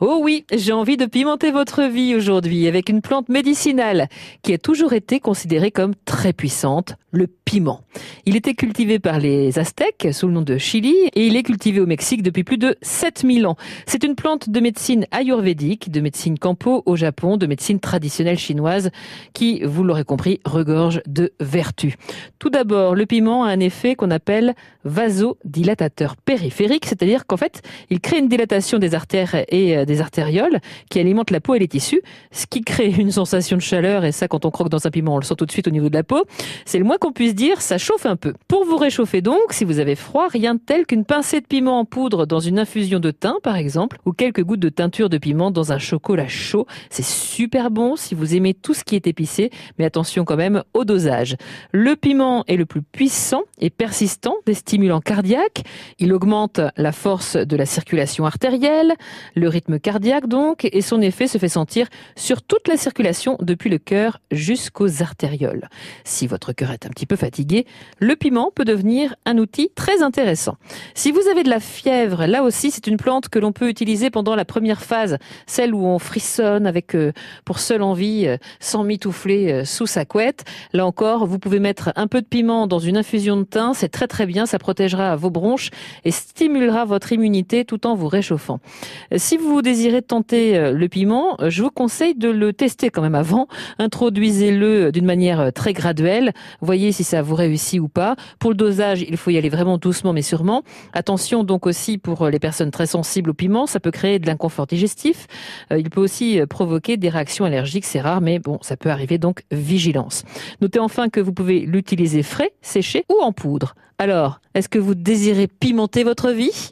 Oh oui, j'ai envie de pimenter votre vie aujourd'hui avec une plante médicinale qui a toujours été considérée comme très puissante, le Il était cultivé par les Aztèques sous le nom de chili et il est cultivé au Mexique depuis plus de 7000 ans. C'est une plante de médecine ayurvédique, de médecine campo au Japon, de médecine traditionnelle chinoise qui, vous l'aurez compris, regorge de vertus. Tout d'abord, le piment a un effet qu'on appelle vasodilatateur périphérique, c'est-à-dire qu'en fait, il crée une dilatation des artères et euh, des artérioles qui alimentent la peau et les tissus, ce qui crée une sensation de chaleur. Et ça, quand on croque dans un piment, on le sent tout de suite au niveau de la peau. C'est le moins qu'on puisse dire, ça chauffe un peu. Pour vous réchauffer donc, si vous avez froid, rien de tel qu'une pincée de piment en poudre dans une infusion de thym, par exemple, ou quelques gouttes de teinture de piment dans un chocolat chaud. C'est super bon si vous aimez tout ce qui est épicé, mais attention quand même au dosage. Le piment est le plus puissant et persistant des stimulants cardiaques. Il augmente la force de la circulation artérielle, le rythme cardiaque donc, et son effet se fait sentir sur toute la circulation depuis le cœur jusqu'aux artérioles. Si votre cœur est un petit peu fatigué, le piment peut devenir un outil très intéressant. Si vous avez de la fièvre, là aussi c'est une plante que l'on peut utiliser pendant la première phase, celle où on frissonne avec euh, pour seule envie euh, sans mitoufler euh, sous sa couette. Là encore, vous pouvez mettre un peu de piment dans une infusion de thym, c'est très très bien, ça protégera vos bronches et stimulera votre immunité tout en vous réchauffant. Si vous désirez tenter le piment, je vous conseille de le tester quand même avant. Introduisez-le d'une manière très graduelle. Voyez si vous réussit ou pas. Pour le dosage, il faut y aller vraiment doucement mais sûrement. Attention donc aussi pour les personnes très sensibles au piment, ça peut créer de l'inconfort digestif. Il peut aussi provoquer des réactions allergiques, c'est rare, mais bon, ça peut arriver donc vigilance. Notez enfin que vous pouvez l'utiliser frais, séché ou en poudre. Alors, est-ce que vous désirez pimenter votre vie?